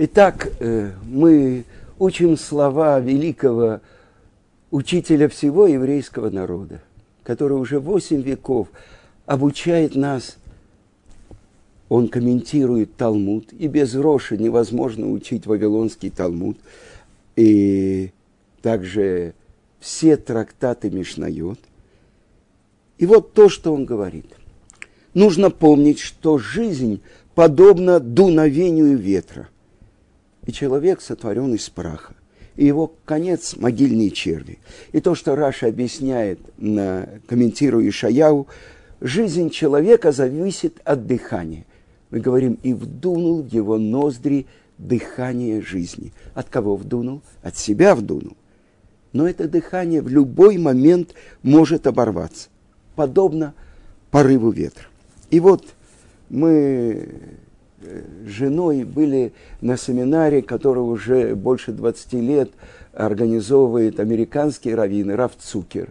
Итак, э, мы учим слова великого учителя всего еврейского народа, который уже восемь веков обучает нас. Он комментирует Талмуд, и без Роши невозможно учить Вавилонский Талмуд, и также все трактаты Мишнайот. И вот то, что он говорит. Нужно помнить, что жизнь подобна дуновению ветра – и человек сотворен из праха. И его конец – могильные черви. И то, что Раша объясняет, на, комментируя Ишаяу, жизнь человека зависит от дыхания. Мы говорим, и вдунул его ноздри дыхание жизни. От кого вдунул? От себя вдунул. Но это дыхание в любой момент может оборваться, подобно порыву ветра. И вот мы женой были на семинаре, который уже больше 20 лет организовывает американский раввин Раф Цукер.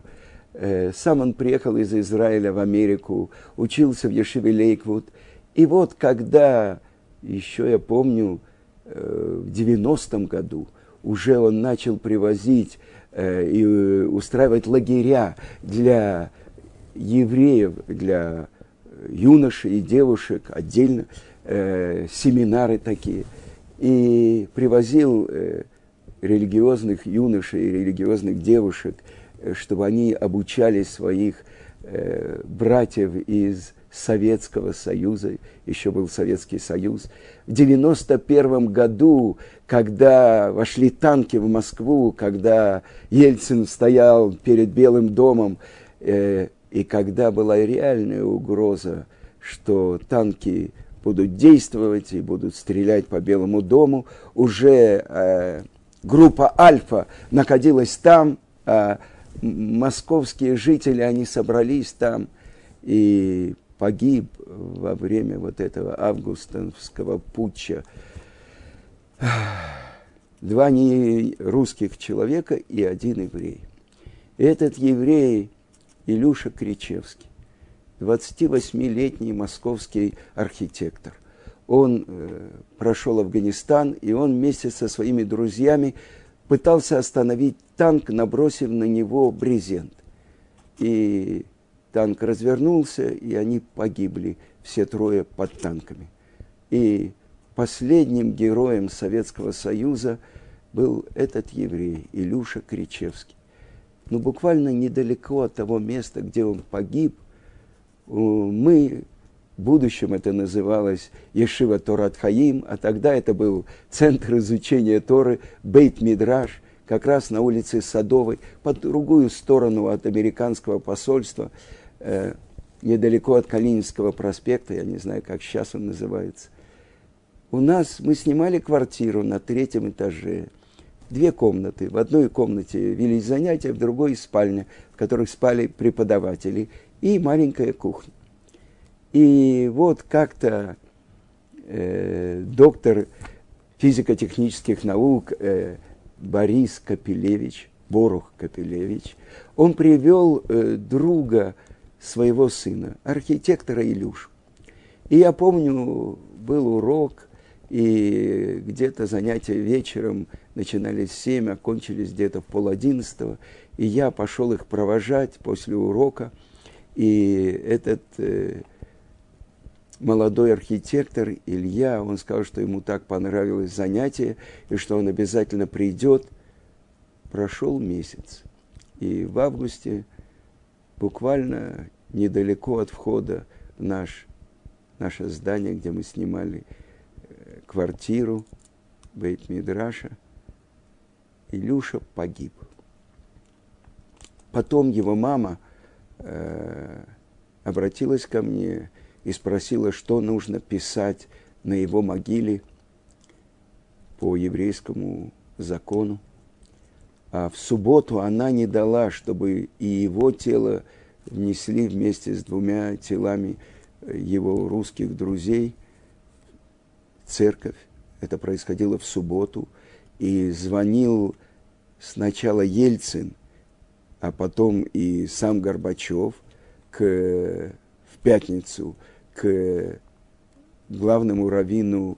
Э, сам он приехал из Израиля в Америку, учился в Ешиве Лейквуд. И вот когда, еще я помню, э, в 90-м году уже он начал привозить э, и устраивать лагеря для евреев, для юношей и девушек отдельно – э, семинары такие, и привозил э, религиозных юношей, религиозных девушек, э, чтобы они обучали своих братьев из Советского Союза, еще был Советский Союз. В 91 году, когда вошли танки в Москву, когда Ельцин стоял перед Белым домом, э, и когда была реальная угроза, что танки будут действовать и будут стрелять по Белому дому. Уже э, группа Альфа находилась там, э, московские жители, они собрались там, и погиб во время вот этого августовского путча два не русских человека и один еврей. Этот еврей Илюша Кричевский. 28-летний московский архитектор. Он э, прошел Афганистан, и он вместе со своими друзьями пытался остановить танк, набросив на него брезент. И танк развернулся, и они погибли, все трое под танками. И последним героем Советского Союза был этот еврей, Илюша Кричевский. Но буквально недалеко от того места, где он погиб – мы в будущем это называлось Ешива Торат Хаим, а тогда это был центр изучения Торы, Бейт Мидраш, как раз на улице Садовой, по другую сторону от американского посольства, э, недалеко от Калининского проспекта, я не знаю, как сейчас он называется. У нас мы снимали квартиру на третьем этаже, две комнаты. В одной комнате велись занятия, в другой спальня, в которых спали преподаватели и маленькая кухня. И вот как-то э, доктор физико-технических наук э, Борис Капелевич, Борух Капелевич, он привел э, друга своего сына, архитектора Илюшу. И я помню, был урок, и где-то занятия вечером начинались в 7, окончились где-то в пол одиннадцатого, и я пошел их провожать после урока – и этот э, молодой архитектор Илья, он сказал, что ему так понравилось занятие, и что он обязательно придет. Прошел месяц. И в августе, буквально недалеко от входа в наш, наше здание, где мы снимали э, квартиру Бейт Мидраша, Илюша погиб. Потом его мама – э, обратилась ко мне и спросила, что нужно писать на его могиле по еврейскому закону. А в субботу она не дала, чтобы и его тело внесли вместе с двумя телами его русских друзей церковь. Это происходило в субботу. И звонил сначала Ельцин – а потом и сам Горбачев к, в пятницу к главному раввину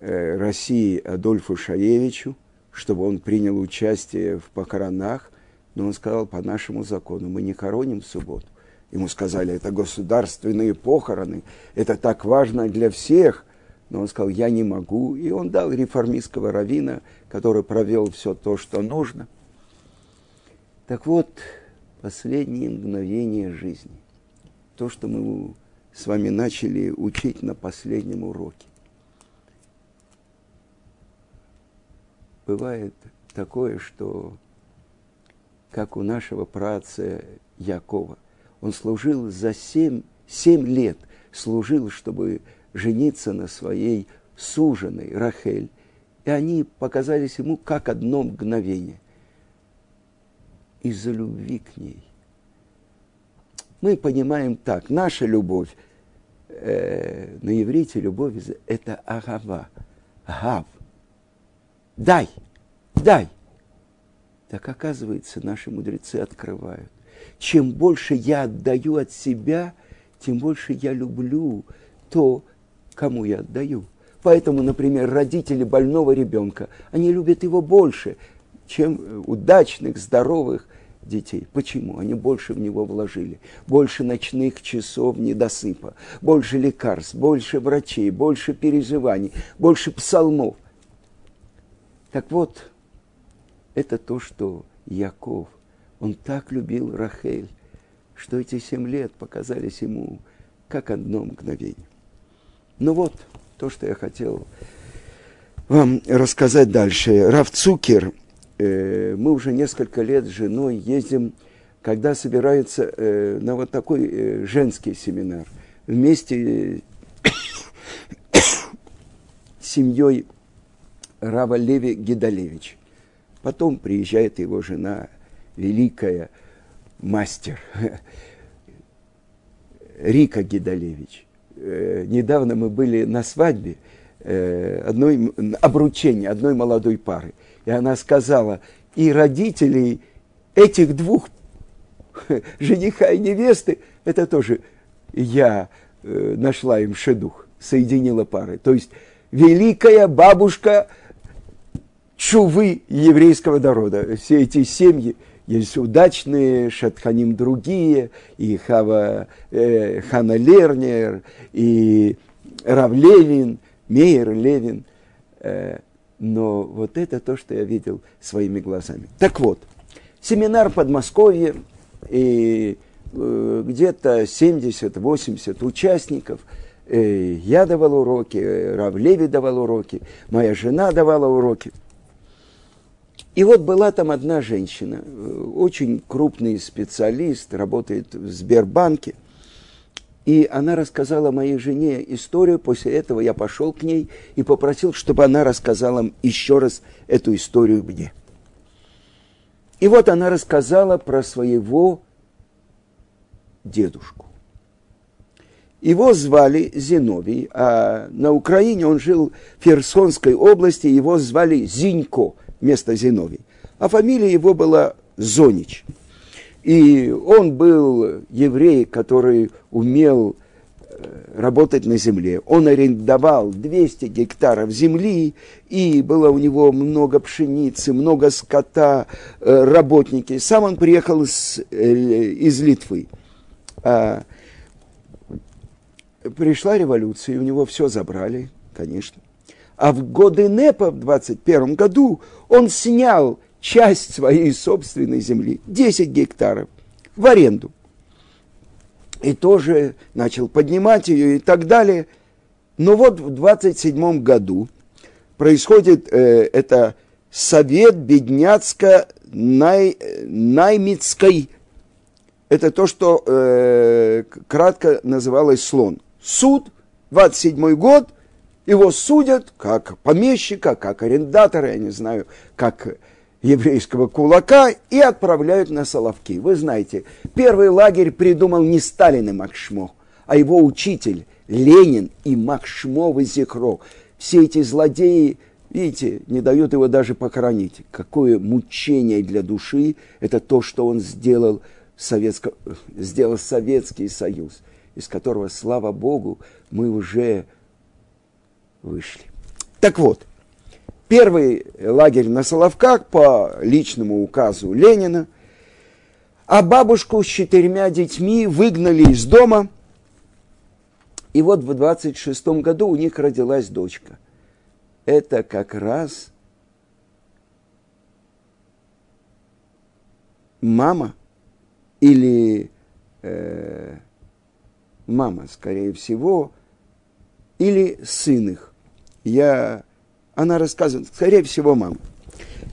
э, России Адольфу Шаевичу, чтобы он принял участие в похоронах, но он сказал, по нашему закону мы не хороним в субботу. Ему сказали, это государственные похороны, это так важно для всех. Но он сказал, я не могу. И он дал реформистского равина, который провел все то, что нужно. Так вот, последние мгновения жизни. То, что мы с вами начали учить на последнем уроке. Бывает такое, что как у нашего праца Якова, он служил за семь, семь лет, служил, чтобы жениться на своей суженой Рахель. И они показались ему как одно мгновение. Из-за любви к ней. Мы понимаем так, наша любовь, э, на иврите любовь – это агава, гав. Дай, дай. Так оказывается, наши мудрецы открывают чем больше я отдаю от себя, тем больше я люблю то, кому я отдаю. Поэтому, например, родители больного ребенка, они любят его больше, чем удачных, здоровых детей. Почему? Они больше в него вложили. Больше ночных часов недосыпа, больше лекарств, больше врачей, больше переживаний, больше псалмов. Так вот, это то, что Яков он так любил Рахель, что эти семь лет показались ему как одно мгновение. Ну вот, то, что я хотел вам рассказать дальше. Рав Цукер, э, мы уже несколько лет с женой ездим, когда собирается э, на вот такой э, женский семинар вместе с семьей Рава Леви Гидалевич. Потом приезжает его жена великая мастер Рика Гидалевич. Э, недавно мы были на свадьбе э, одной, обручения одной молодой пары. И она сказала, и родителей этих двух жениха и невесты, это тоже я э, нашла им шедух, соединила пары. То есть великая бабушка чувы еврейского народа. Все эти семьи, есть удачные, Шатханим другие, и Хава, э, Хана Лернер, и Рав Левин, Мейер Левин. Э, но вот это то, что я видел своими глазами. Так вот, семинар Подмосковье, и э, где-то 70-80 участников. Э, я давал уроки, Рав Леви давал уроки, моя жена давала уроки – и вот была там одна женщина, э, очень крупный специалист, работает в Сбербанке. И она рассказала моей жене историю. После этого я пошел к ней и попросил, чтобы она рассказала еще раз эту историю мне. И вот она рассказала про своего дедушку. Его звали Зиновий, а на Украине он жил в Херсонской области, его звали Зинько – вместо Зиновий. А фамилия его была Зонич. И он был еврей, который умел э, работать на земле. Он арендовал 200 гектаров земли, и было у него много пшеницы, много скота, э, работники. Сам он приехал из, э, из Литвы. А, пришла революция, и у него все забрали, конечно. А в годы НЭПа в 21 году он снял часть своей собственной земли, 10 гектаров, в аренду. И тоже начал поднимать ее и так далее. Но вот в 27 году происходит э, это совет бедняцко-наймитской. Это то, что э, кратко называлось слон. Суд, 27 год, его судят как помещика, как арендатора, я не знаю, как еврейского кулака и отправляют на Соловки. Вы знаете, первый лагерь придумал не Сталин и Макшмо, а его учитель Ленин и Макшмо в Зихро. Все эти злодеи, видите, не дают его даже похоронить. Какое мучение для души, это то, что он сделал, Советско... сделал Советский Союз, из которого, слава Богу, мы уже вышли. Так вот, первый лагерь на Соловках по личному указу Ленина, а бабушку с четырьмя детьми выгнали из дома, и вот в 26 году у них родилась дочка. Это как раз мама или э, мама, скорее всего, или сын их. Я, она рассказывает, скорее всего, мама.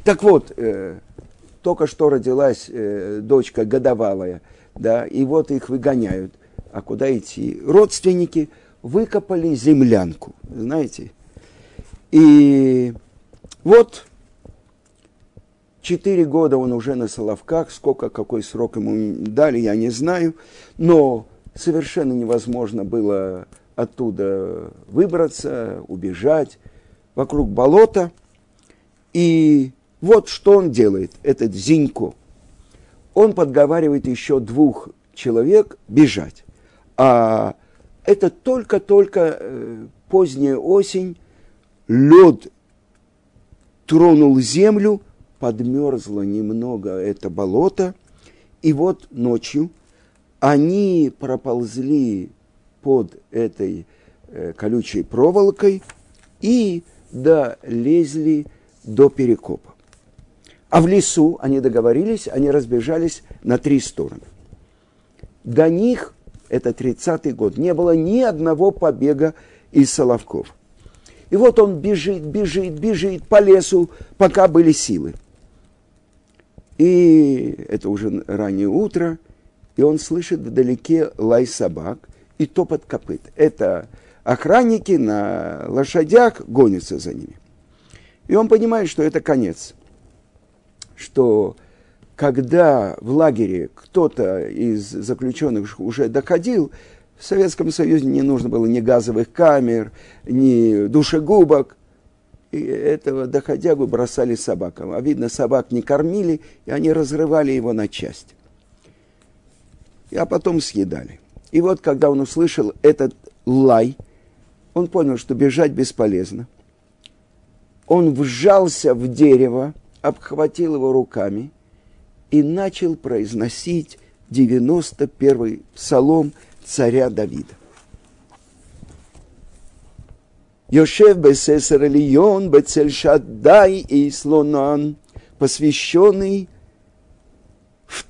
Так вот, э, только что родилась э, дочка годовалая, да, и вот их выгоняют. А куда идти? Родственники выкопали землянку, знаете. И вот четыре года он уже на Соловках, сколько, какой срок ему дали, я не знаю, но совершенно невозможно было оттуда выбраться, убежать, вокруг болота. И вот что он делает, этот Зинько. Он подговаривает еще двух человек бежать. А это только-только э, поздняя осень, лед тронул землю, подмерзло немного это болото, и вот ночью они проползли под этой э, колючей проволокой и долезли до перекопа. А в лесу они договорились, они разбежались на три стороны. До них, это 30-й год, не было ни одного побега из Соловков. И вот он бежит, бежит, бежит по лесу, пока были силы. И это уже раннее утро, и он слышит вдалеке лай собак и топот копыт. Это охранники на лошадях гонятся за ними. И он понимает, что это конец что когда в лагере кто-то из заключенных уже доходил, в Советском Союзе не нужно было ни газовых камер, ни душегубок. И этого доходягу бросали собакам. А видно, собак не кормили, и они разрывали его на части. А потом съедали. И вот, когда он услышал этот лай, он понял, что бежать бесполезно. Он вжался в дерево, обхватил его руками и начал произносить 91-й псалом царя Давида. Йошев Бесесер Элион Бецель Шаддай и Слонан, посвященный в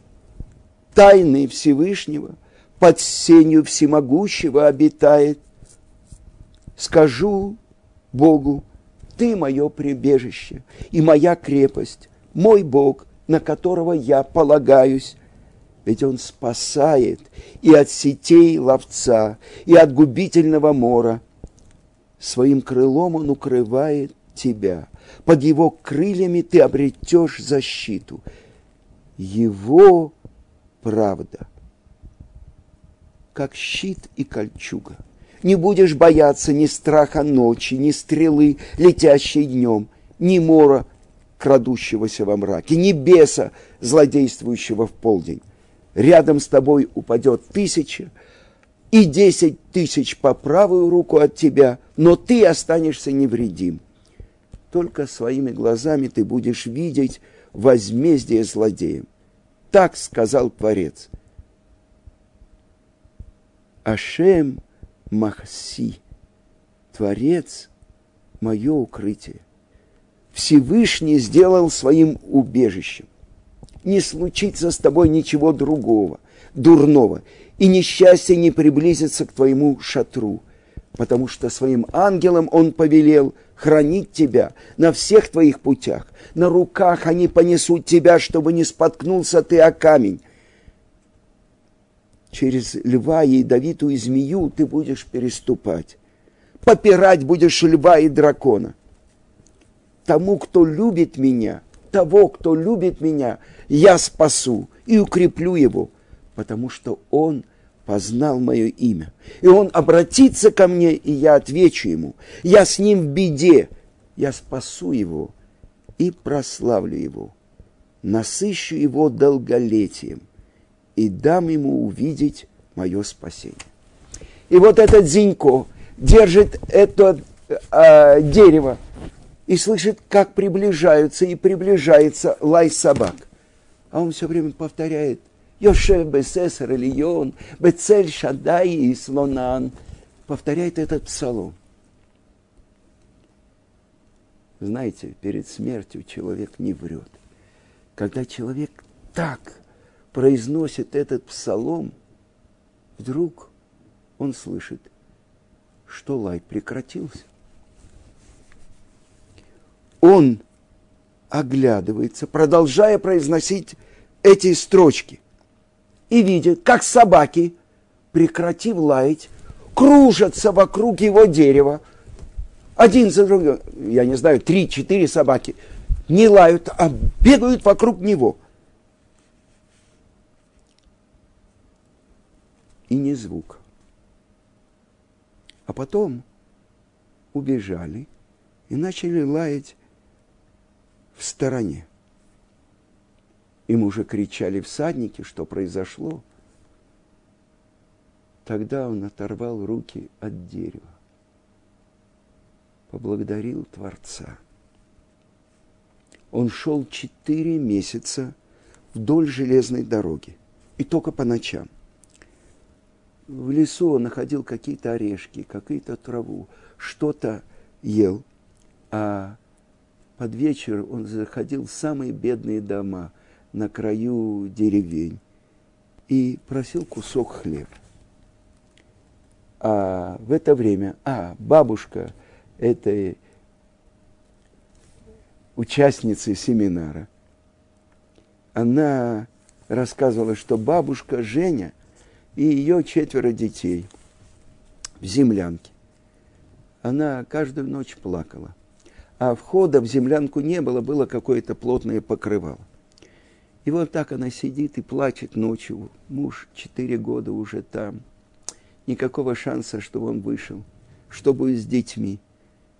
тайны Всевышнего, под сенью всемогущего обитает. Скажу Богу, ты мое прибежище и моя крепость, мой Бог, на которого я полагаюсь. Ведь Он спасает и от сетей ловца, и от губительного мора. Своим крылом Он укрывает тебя. Под Его крыльями ты обретешь защиту. Его правда, как щит и кольчуга – не будешь бояться ни страха ночи, ни стрелы, летящей днем, ни мора, крадущегося во мраке, ни беса, злодействующего в полдень. Рядом с тобой упадет тысяча, и десять тысяч по правую руку от тебя, но ты останешься невредим. Только своими глазами ты будешь видеть возмездие злодеям. Так сказал Творец. Ашем – Махси, Творец, мое укрытие. Всевышний сделал своим убежищем. Не случится с тобой ничего другого, дурного, и несчастье не приблизится к твоему шатру, потому что своим ангелам он повелел хранить тебя на всех твоих путях. На руках они понесут тебя, чтобы не споткнулся ты о камень через льва ядовитую змею ты будешь переступать. Попирать будешь льва и дракона. Тому, кто любит меня, того, кто любит меня, я спасу и укреплю его, потому что он познал мое имя. И он обратится ко мне, и я отвечу ему. Я с ним в беде, я спасу его и прославлю его. Насыщу его долголетием и дам ему увидеть мое спасение. И вот этот Зинько держит это э, дерево и слышит, как приближаются и приближается лай собак. А он все время повторяет Йошев Бесесар Ильон, Бецель Шадай и Слонан. Повторяет этот псалом. Знаете, перед смертью человек не врет. Когда человек так произносит этот псалом, вдруг он слышит, что лай прекратился он оглядывается, продолжая произносить эти строчки, и видит, как собаки, прекратив лаять, кружатся вокруг его дерева, один за другим, я не знаю, три-четыре собаки, не лают, а бегают вокруг него. И ни звука. А потом убежали и начали лаять в стороне. Им уже кричали всадники, что произошло. Тогда он оторвал руки от дерева, поблагодарил Творца. Он шел четыре месяца вдоль железной дороги, и только по ночам. В лесу он находил какие-то орешки, какую-то траву, что-то ел, а под вечер он заходил в самые бедные дома на краю деревень и просил кусок хлеба. А в это время, а, бабушка этой участницы семинара, она рассказывала, что бабушка Женя и ее четверо детей в землянке, она каждую ночь плакала а входа в землянку не было, было какое-то плотное покрывало. И вот так она сидит и плачет ночью. Муж четыре года уже там. Никакого шанса, чтобы он вышел. Что будет с детьми?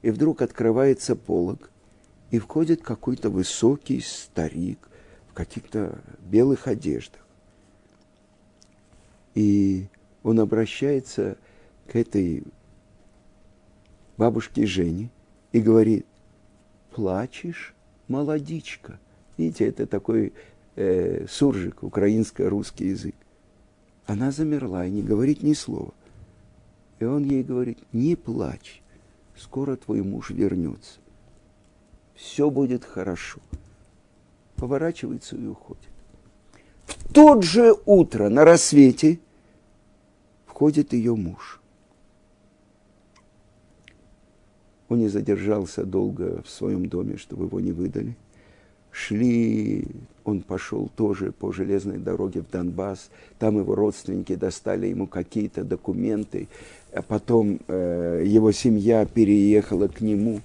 И вдруг открывается полог, и входит какой-то высокий старик в каких-то белых одеждах. И он обращается к этой бабушке Жене и говорит, плачешь, молодичка. Видите, это такой э, суржик, украинско-русский язык. Она замерла и не говорит ни слова. И он ей говорит, не плачь, скоро твой муж вернется. Все будет хорошо. Поворачивается и уходит. В тот же утро на рассвете входит ее муж. Он не задержался долго в своем доме, чтобы его не выдали. Шли, он пошел тоже по железной дороге в Донбасс. Там его родственники достали ему какие-то документы. А потом э, его семья переехала к нему.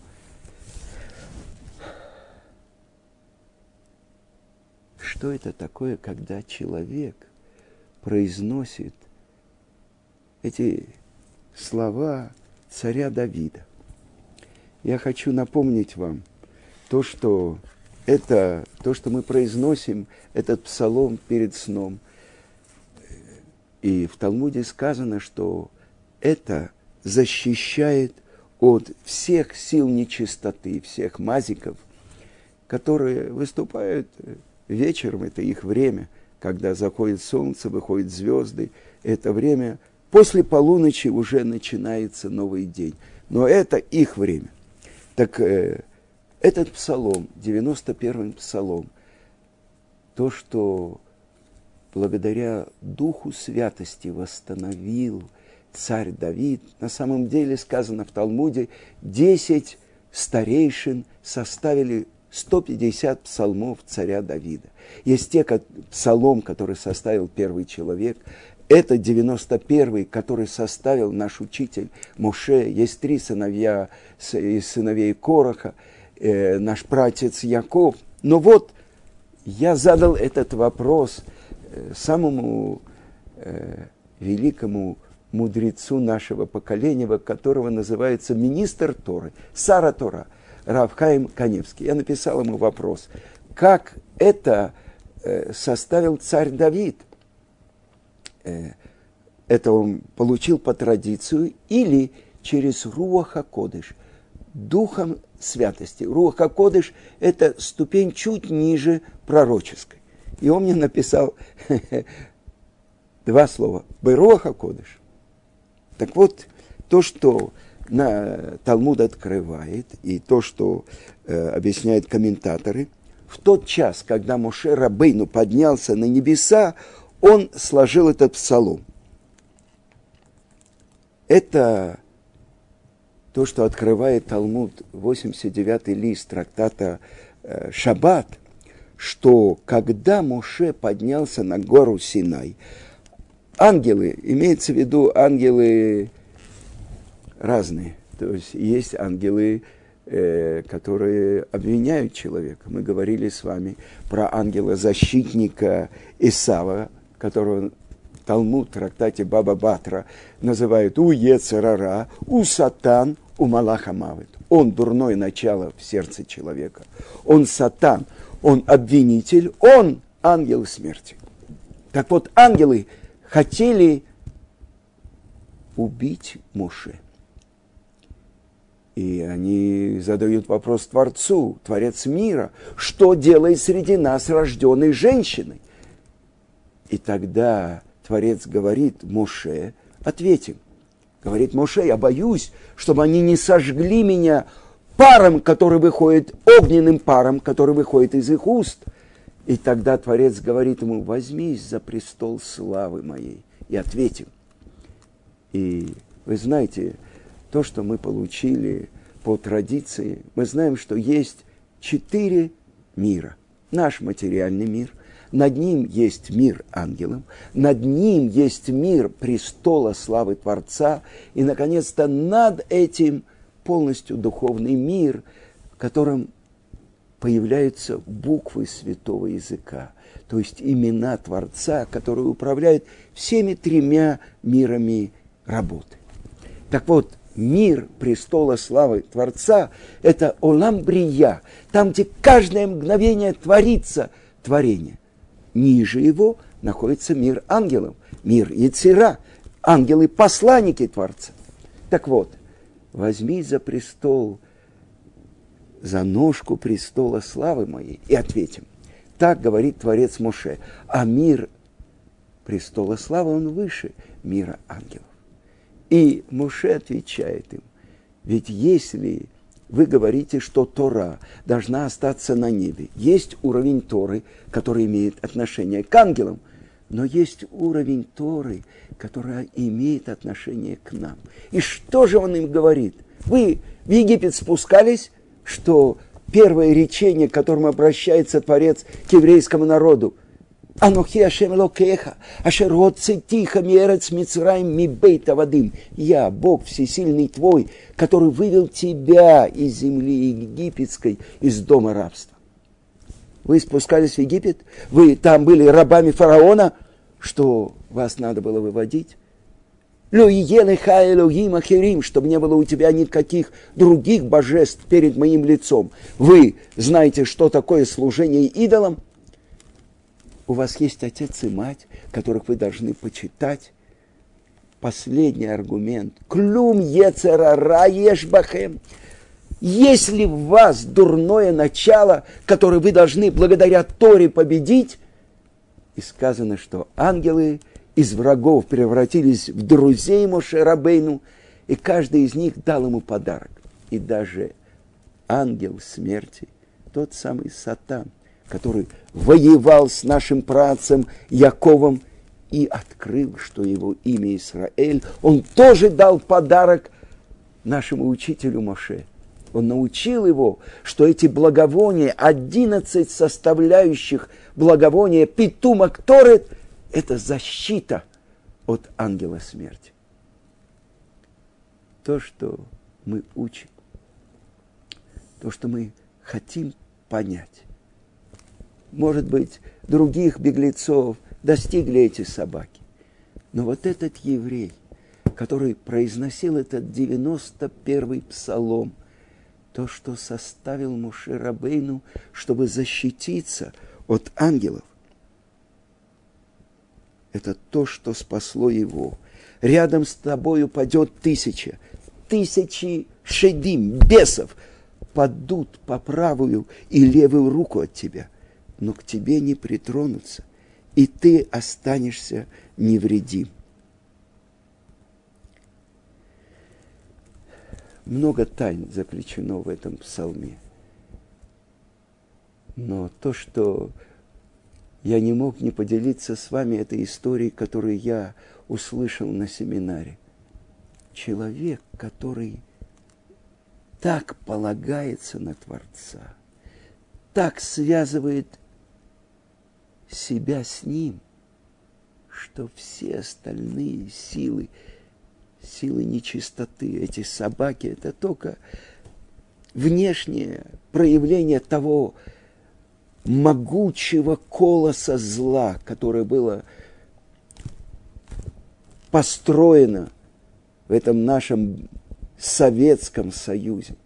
Что это такое, когда человек произносит эти слова царя Давида? я хочу напомнить вам то, что это, то, что мы произносим, этот псалом перед сном. И в Талмуде сказано, что это защищает от всех сил нечистоты, всех мазиков, которые выступают вечером, это их время, когда заходит солнце, выходят звезды, это время, после полуночи уже начинается новый день. Но это их время. Так э, этот псалом, 91-й псалом, то, что благодаря Духу Святости восстановил царь Давид, на самом деле сказано в Талмуде, 10 старейшин составили 150 псалмов царя Давида. Есть те, как, псалом, который составил первый человек, это 91-й, который составил наш учитель Моше. Есть три сыновья из сыновей Короха, э, наш пратец Яков. Но вот я задал этот вопрос э, самому э, великому мудрецу нашего поколения, которого называется министр Торы, Сара Тора, Равхаим Каневский. Я написал ему вопрос, как это э, составил царь Давид – Э, это он получил по традицию или через Руаха Кодыш. духом святости. Руха Кодыш – это ступень чуть ниже пророческой. И он мне написал два слова. Беруха Кодыш. Так вот, то, что на Талмуд открывает, и то, что э, объясняют комментаторы, в тот час, когда Моше Рабейну поднялся на небеса, он сложил этот псалом. Это то, что открывает Талмуд, 89-й лист трактата э, Шаббат, что когда Моше поднялся на гору Синай, ангелы, имеется в виду ангелы разные. То есть есть ангелы, э, которые обвиняют человека. Мы говорили с вами про ангела-защитника Исава, которого Талмуд трактате Баба Батра называют у Ецерара, у Сатан, у Малаха Мавит. Он дурное начало в сердце человека. Он Сатан, он обвинитель, он ангел смерти. Так вот, ангелы хотели убить Моше. И они задают вопрос Творцу, Творец мира, что делает среди нас рожденной женщиной? И тогда Творец говорит Моше, ответим. Говорит Моше, я боюсь, чтобы они не сожгли меня паром, который выходит, огненным паром, который выходит из их уст. И тогда Творец говорит ему, возьмись за престол славы моей и ответим. И вы знаете, то, что мы получили по традиции, мы знаем, что есть четыре мира. Наш материальный мир, над ним есть мир ангелов, над ним есть мир престола славы Творца, и, наконец-то, над этим полностью духовный мир, в котором появляются буквы святого языка, то есть имена Творца, которые управляют всеми тремя мирами работы. Так вот, мир престола славы Творца – это Оламбрия, там, где каждое мгновение творится творение. Ниже его находится мир ангелов, мир Яцера, ангелы-посланники Творца. Так вот, возьми за престол, за ножку престола славы моей и ответим. Так говорит Творец Моше. А мир престола славы, он выше мира ангелов. И Муше отвечает им, ведь если вы говорите, что Тора должна остаться на небе, есть уровень Торы, который имеет отношение к ангелам, но есть уровень Торы, который имеет отношение к нам. И что же он им говорит? Вы в Египет спускались, что первое речение, к которому обращается Творец к еврейскому народу – Анухи Ашем Локеха, Ашер Тихо Мерец Мицраим Мибейта Вадим. Я, Бог Всесильный твой, который вывел тебя из земли египетской, из дома рабства. Вы спускались в Египет, вы там были рабами фараона, что вас надо было выводить. Чтобы не было у тебя никаких других божеств перед моим лицом. Вы знаете, что такое служение идолам – у вас есть отец и мать, которых вы должны почитать. Последний аргумент. Клюм ецерара ешбахем. Если в вас дурное начало, которое вы должны благодаря Торе победить, и сказано, что ангелы из врагов превратились в друзей Моше Рабейну, и каждый из них дал ему подарок. И даже ангел смерти, тот самый Сатан, который воевал с нашим працем Яковом и открыл, что его имя Израиль, он тоже дал подарок нашему учителю Моше. Он научил его, что эти благовония, 11 составляющих благовония Питума Кторет, это защита от ангела смерти. То, что мы учим, то, что мы хотим понять, может быть, других беглецов достигли эти собаки. Но вот этот еврей, который произносил этот 91-й псалом, то, что составил Муше Рабейну, чтобы защититься от ангелов, это то, что спасло его. Рядом с тобой упадет тысяча, тысячи шедим, бесов, падут по правую и левую руку от тебя, но к тебе не притронутся, и ты останешься невредим. Много тайн заключено в этом псалме. Но то, что я не мог не поделиться с вами этой историей, которую я услышал на семинаре. Человек, который так полагается на Творца, так связывает себя с Ним, что все остальные силы, силы нечистоты, эти собаки, это только внешнее проявление того могучего колоса зла, которое было построено в этом нашем Советском Союзе.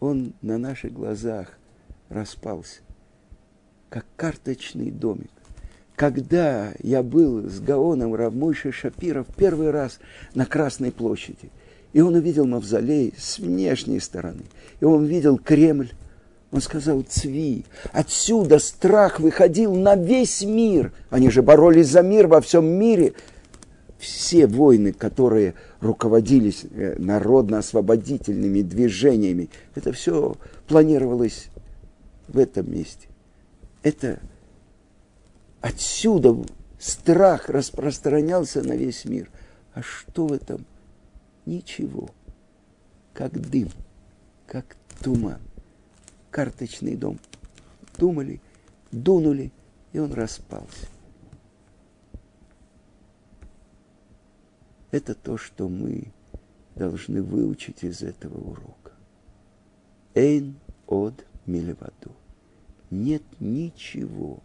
Он на наших глазах распался, как карточный домик. Когда я был с Гаоном Равмойши Шапира в первый раз на Красной площади, и он увидел мавзолей с внешней стороны, и он видел Кремль, он сказал, Цви, отсюда страх выходил на весь мир. Они же боролись за мир во всем мире. Все войны, которые руководились э, народно-освободительными движениями, это все планировалось в этом месте. Это отсюда страх распространялся на весь мир. А что в этом? Ничего. Как дым, как туман карточный дом. Думали, дунули, и он распался. Это то, что мы должны выучить из этого урока. Эйн от милеваду. Нет ничего,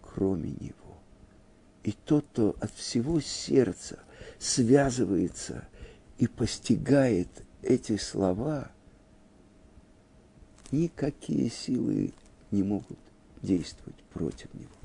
кроме него. И тот, кто от всего сердца связывается и постигает эти слова – никакие силы не могут действовать против него.